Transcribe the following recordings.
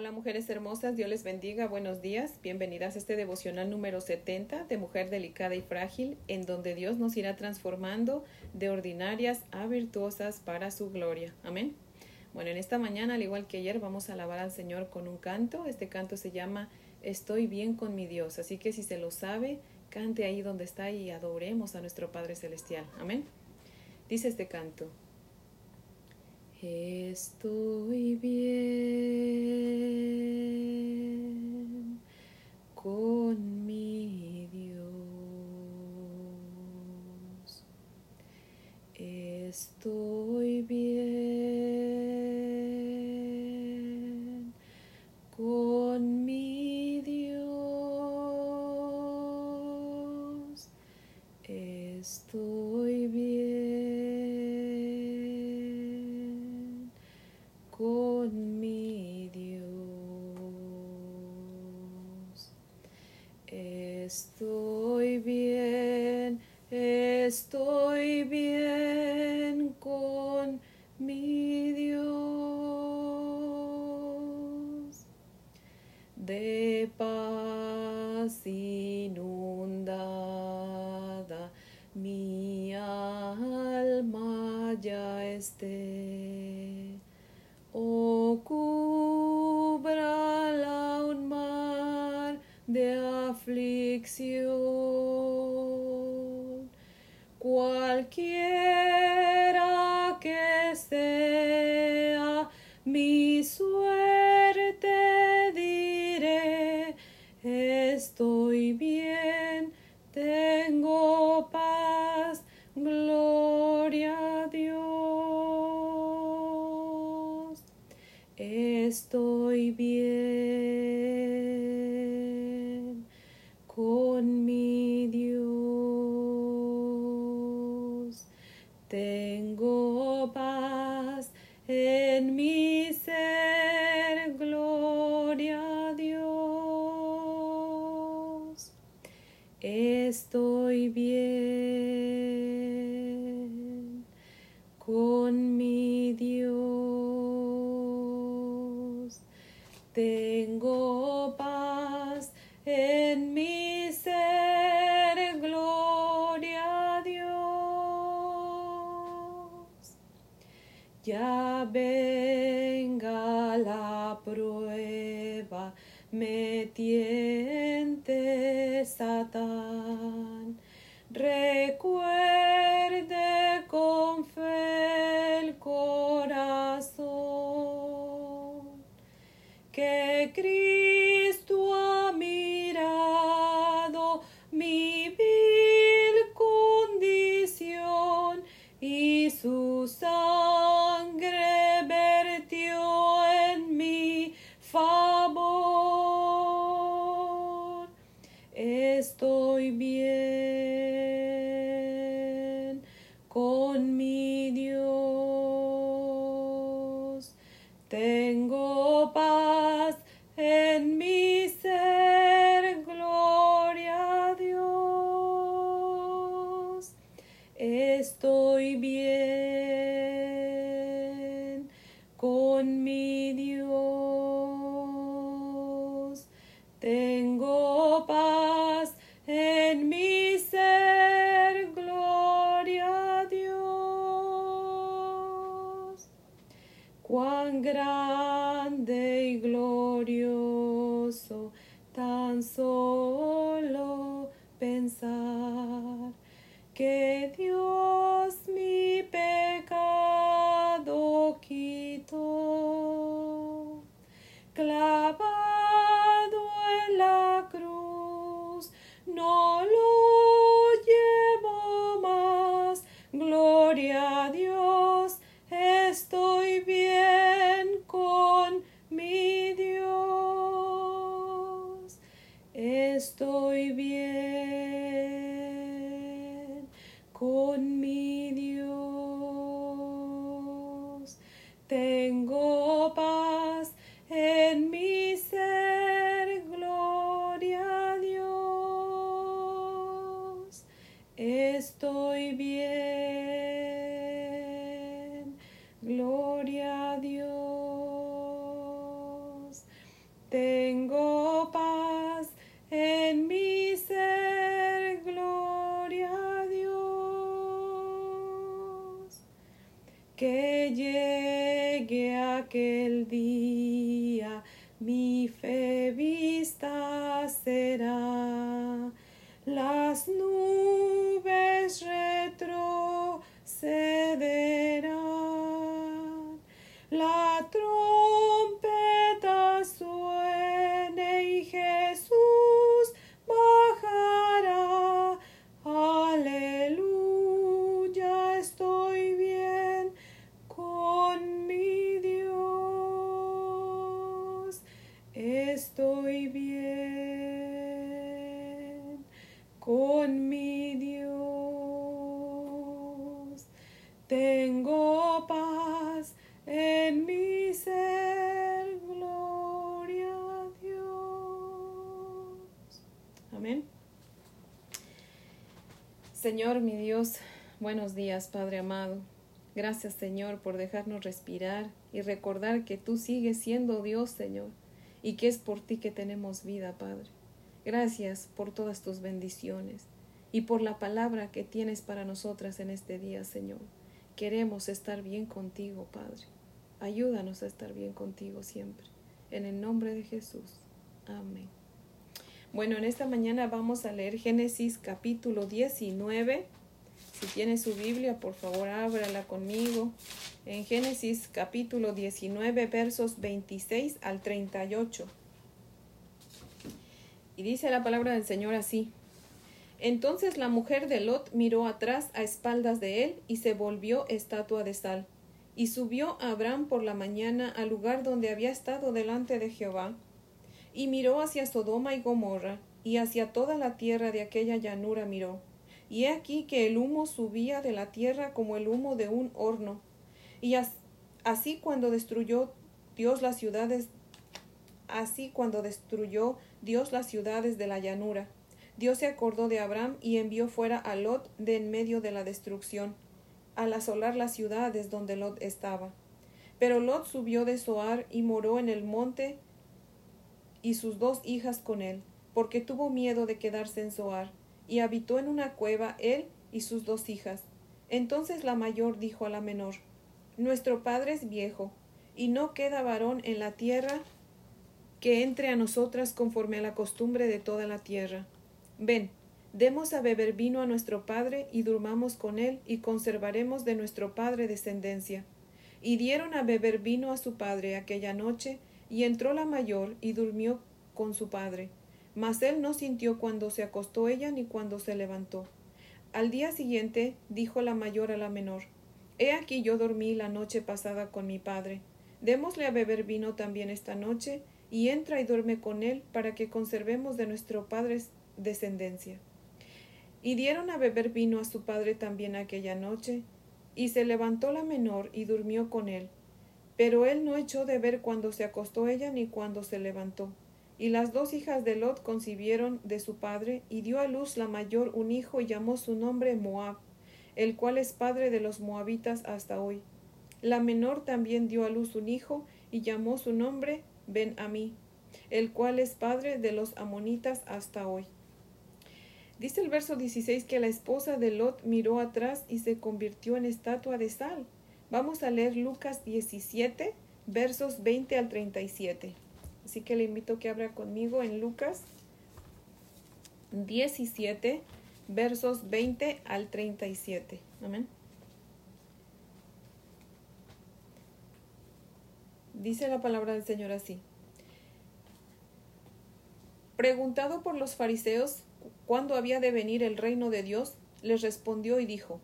Hola mujeres hermosas, Dios les bendiga, buenos días, bienvenidas a este devocional número 70 de Mujer Delicada y Frágil, en donde Dios nos irá transformando de ordinarias a virtuosas para su gloria. Amén. Bueno, en esta mañana, al igual que ayer, vamos a alabar al Señor con un canto. Este canto se llama Estoy bien con mi Dios, así que si se lo sabe, cante ahí donde está y adoremos a nuestro Padre Celestial. Amén. Dice este canto. Estoy bien Estoy bien, estoy bien con mi Dios. De paz inundada mi alma ya esté. O cúbrala un mar de aflicción, cualquiera Ya venga la prueba, Estoy bien con mi Dios. Tengo aquel día mi fe vista será. Las nubes retrocederán. Estoy bien con mi Dios. Tengo paz en mi ser. Gloria a Dios. Amén. Señor, mi Dios, buenos días, Padre amado. Gracias, Señor, por dejarnos respirar y recordar que tú sigues siendo Dios, Señor, y que es por ti que tenemos vida, Padre. Gracias por todas tus bendiciones y por la palabra que tienes para nosotras en este día, Señor. Queremos estar bien contigo, Padre. Ayúdanos a estar bien contigo siempre. En el nombre de Jesús. Amén. Bueno, en esta mañana vamos a leer Génesis capítulo 19. Si tiene su Biblia, por favor, ábrala conmigo. En Génesis capítulo 19, versos 26 al 38. Y dice la palabra del Señor así. Entonces la mujer de Lot miró atrás a espaldas de él y se volvió estatua de sal. Y subió Abraham por la mañana al lugar donde había estado delante de Jehová, y miró hacia Sodoma y Gomorra, y hacia toda la tierra de aquella llanura miró. Y he aquí que el humo subía de la tierra como el humo de un horno. Y así cuando destruyó Dios las ciudades, así cuando destruyó Dios las ciudades de la llanura, Dios se acordó de Abraham y envió fuera a Lot de en medio de la destrucción, al asolar las ciudades donde Lot estaba. Pero Lot subió de Zoar y moró en el monte y sus dos hijas con él, porque tuvo miedo de quedarse en Zoar, y habitó en una cueva él y sus dos hijas. Entonces la mayor dijo a la menor, Nuestro padre es viejo, y no queda varón en la tierra que entre a nosotras conforme a la costumbre de toda la tierra. Ven, demos a beber vino a nuestro padre y durmamos con él y conservaremos de nuestro padre descendencia. Y dieron a beber vino a su padre aquella noche, y entró la mayor y durmió con su padre. Mas él no sintió cuando se acostó ella ni cuando se levantó. Al día siguiente dijo la mayor a la menor, He aquí yo dormí la noche pasada con mi padre. Démosle a beber vino también esta noche, y entra y duerme con él, para que conservemos de nuestro padre descendencia. Y dieron a beber vino a su padre también aquella noche, y se levantó la menor y durmió con él. Pero él no echó de ver cuando se acostó ella ni cuando se levantó. Y las dos hijas de Lot concibieron de su padre, y dio a luz la mayor un hijo y llamó su nombre Moab, el cual es padre de los moabitas hasta hoy. La menor también dio a luz un hijo y llamó su nombre Ben Amí, el cual es padre de los amonitas hasta hoy. Dice el verso 16 que la esposa de Lot miró atrás y se convirtió en estatua de sal. Vamos a leer Lucas 17, versos 20 al 37. Así que le invito a que abra conmigo en Lucas 17, versos 20 al 37. Amén. Dice la palabra del Señor así. Preguntado por los fariseos cuándo había de venir el reino de Dios, les respondió y dijo,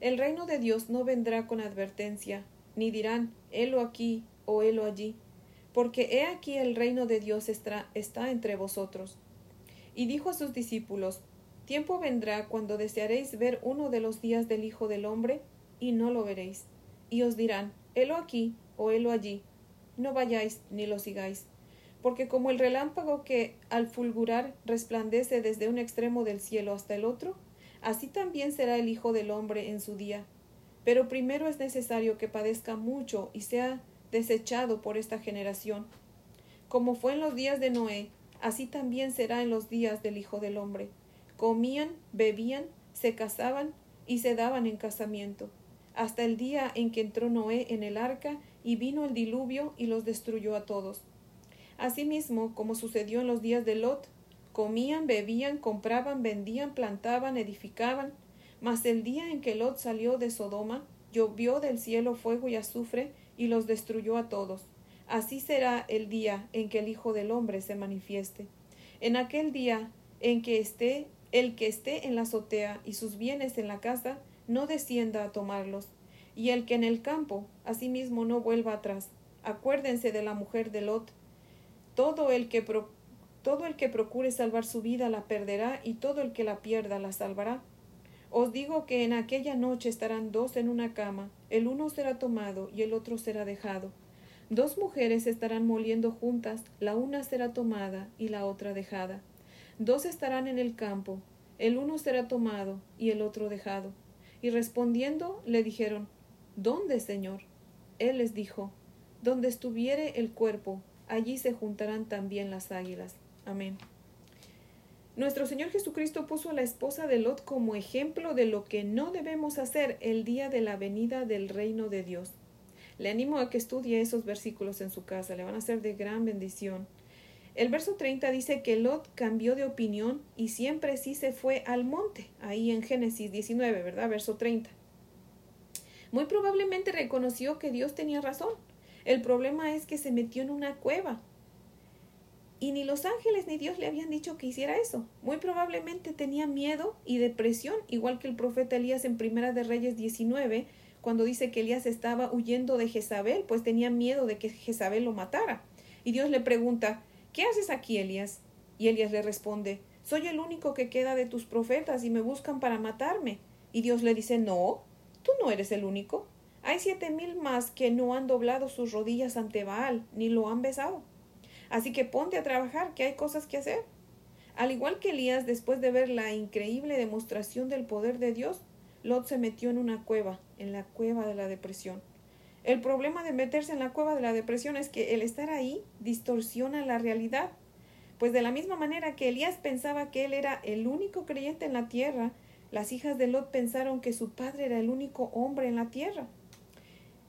El reino de Dios no vendrá con advertencia, ni dirán, helo aquí o helo allí, porque he aquí el reino de Dios está, entre vosotros. Y dijo a sus discípulos, Tiempo vendrá cuando desearéis ver uno de los días del Hijo del Hombre, y no lo veréis. Y os dirán, helo aquí o helo allí. No vayáis ni lo sigáis porque como el relámpago que al fulgurar resplandece desde un extremo del cielo hasta el otro, así también será el Hijo del hombre en su día. Pero primero es necesario que padezca mucho y sea desechado por esta generación. Como fue en los días de Noé, así también será en los días del Hijo del hombre. Comían, bebían, se casaban y se daban en casamiento, hasta el día en que entró Noé en el arca y vino el diluvio y los destruyó a todos. Asimismo, como sucedió en los días de Lot, comían, bebían, compraban, vendían, plantaban, edificaban, mas el día en que Lot salió de Sodoma, llovió del cielo fuego y azufre y los destruyó a todos. Así será el día en que el Hijo del Hombre se manifieste. En aquel día en que esté el que esté en la azotea y sus bienes en la casa, no descienda a tomarlos, y el que en el campo, asimismo no vuelva atrás. Acuérdense de la mujer de Lot. Todo el que todo el que procure salvar su vida la perderá, y todo el que la pierda la salvará. Os digo que en aquella noche estarán dos en una cama, el uno será tomado y el otro será dejado. Dos mujeres estarán moliendo juntas, la una será tomada y la otra dejada. Dos estarán en el campo, el uno será tomado y el otro dejado. Y respondiendo le dijeron, ¿Dónde, Señor? Él les dijo, Donde estuviere el cuerpo, allí se juntarán también las águilas. Amén. Nuestro Señor Jesucristo puso a la esposa de Lot como ejemplo de lo que no debemos hacer el día de la venida del reino de Dios. Le animo a que estudie esos versículos en su casa, le van a ser de gran bendición. El verso 30 dice que Lot cambió de opinión y siempre sí se fue al monte, ahí en Génesis 19, ¿verdad? Verso 30. Muy probablemente reconoció que Dios tenía razón. El problema es que se metió en una cueva. Y ni los ángeles ni Dios le habían dicho que hiciera eso. Muy probablemente tenía miedo y depresión, igual que el profeta Elías en Primera de Reyes 19, cuando dice que Elías estaba huyendo de Jezabel, pues tenía miedo de que Jezabel lo matara. Y Dios le pregunta, ¿qué haces aquí, Elías? Y Elías le responde, soy el único que queda de tus profetas y me buscan para matarme. Y Dios le dice, no, tú no eres el único. Hay siete mil más que no han doblado sus rodillas ante Baal, ni lo han besado. Así que ponte a trabajar, que hay cosas que hacer. Al igual que Elías, después de ver la increíble demostración del poder de Dios, Lot se metió en una cueva, en la cueva de la depresión. El problema de meterse en la cueva de la depresión es que el estar ahí distorsiona la realidad. Pues de la misma manera que Elías pensaba que él era el único creyente en la tierra, las hijas de Lot pensaron que su padre era el único hombre en la tierra.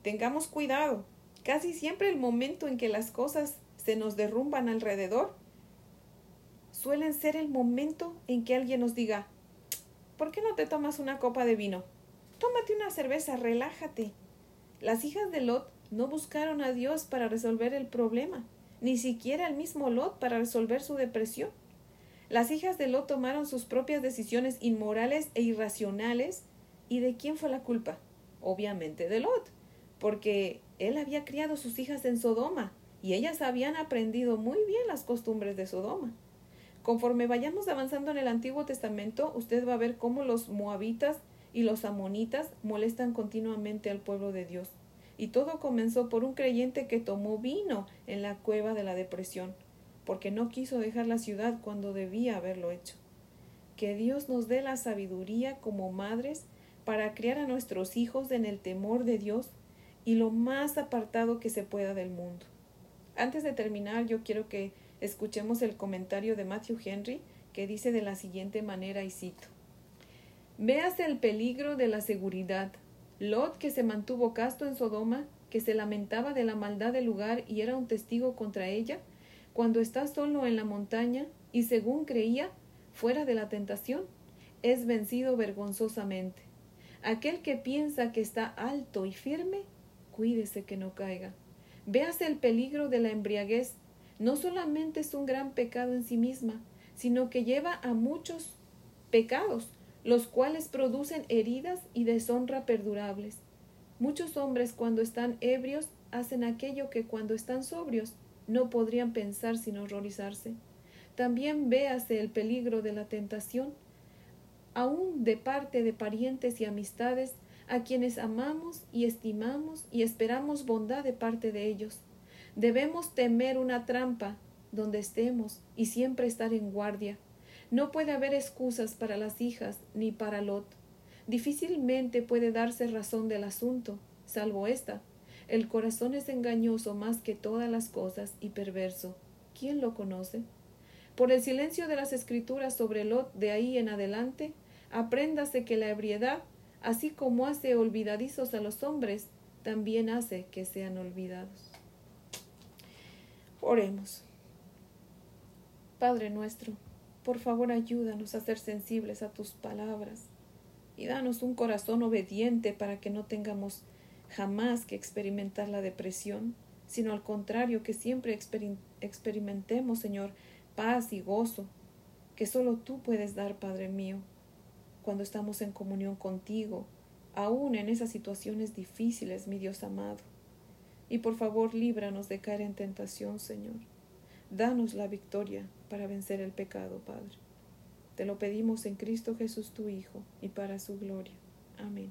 Tengamos cuidado. Casi siempre el momento en que las cosas se nos derrumban alrededor suelen ser el momento en que alguien nos diga, ¿Por qué no te tomas una copa de vino? Tómate una cerveza, relájate. Las hijas de Lot no buscaron a Dios para resolver el problema, ni siquiera el mismo Lot para resolver su depresión. Las hijas de Lot tomaron sus propias decisiones inmorales e irracionales. ¿Y de quién fue la culpa? Obviamente de Lot, porque él había criado sus hijas en Sodoma y ellas habían aprendido muy bien las costumbres de Sodoma. Conforme vayamos avanzando en el Antiguo Testamento, usted va a ver cómo los moabitas y los amonitas molestan continuamente al pueblo de Dios. Y todo comenzó por un creyente que tomó vino en la cueva de la depresión, porque no quiso dejar la ciudad cuando debía haberlo hecho. Que Dios nos dé la sabiduría como madres para criar a nuestros hijos en el temor de Dios y lo más apartado que se pueda del mundo. Antes de terminar, yo quiero que Escuchemos el comentario de Matthew Henry que dice de la siguiente manera y cito Véase el peligro de la seguridad. Lot, que se mantuvo casto en Sodoma, que se lamentaba de la maldad del lugar y era un testigo contra ella, cuando está solo en la montaña y según creía, fuera de la tentación, es vencido vergonzosamente. Aquel que piensa que está alto y firme, cuídese que no caiga. Véase el peligro de la embriaguez, no solamente es un gran pecado en sí misma, sino que lleva a muchos pecados, los cuales producen heridas y deshonra perdurables. Muchos hombres cuando están ebrios hacen aquello que cuando están sobrios no podrían pensar sin horrorizarse. También véase el peligro de la tentación, aun de parte de parientes y amistades a quienes amamos y estimamos y esperamos bondad de parte de ellos. Debemos temer una trampa donde estemos y siempre estar en guardia. No puede haber excusas para las hijas ni para Lot. Difícilmente puede darse razón del asunto, salvo esta. El corazón es engañoso más que todas las cosas y perverso. ¿Quién lo conoce? Por el silencio de las escrituras sobre Lot de ahí en adelante, apréndase que la ebriedad, así como hace olvidadizos a los hombres, también hace que sean olvidados. Oremos. Padre nuestro, por favor ayúdanos a ser sensibles a tus palabras y danos un corazón obediente para que no tengamos jamás que experimentar la depresión, sino al contrario, que siempre experimentemos, Señor, paz y gozo, que solo tú puedes dar, Padre mío, cuando estamos en comunión contigo, aún en esas situaciones difíciles, mi Dios amado. Y por favor, líbranos de caer en tentación, Señor. Danos la victoria para vencer el pecado, Padre. Te lo pedimos en Cristo Jesús tu Hijo y para su gloria. Amén.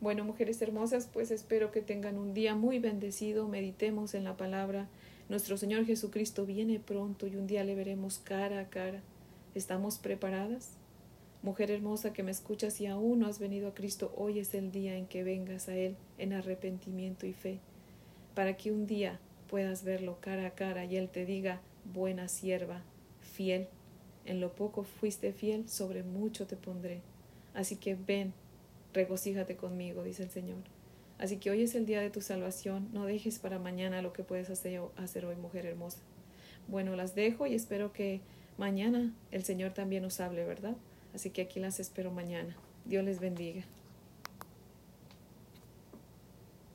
Bueno, mujeres hermosas, pues espero que tengan un día muy bendecido. Meditemos en la palabra. Nuestro Señor Jesucristo viene pronto y un día le veremos cara a cara. ¿Estamos preparadas? Mujer hermosa que me escuchas y aún no has venido a Cristo, hoy es el día en que vengas a Él en arrepentimiento y fe, para que un día puedas verlo cara a cara y Él te diga, buena sierva, fiel en lo poco fuiste fiel, sobre mucho te pondré. Así que ven, regocíjate conmigo, dice el Señor. Así que hoy es el día de tu salvación, no dejes para mañana lo que puedes hacer, hoy, mujer hermosa. Bueno, las dejo y espero que mañana el Señor también nos hable, ¿verdad? Así que aquí las espero mañana. Dios les bendiga.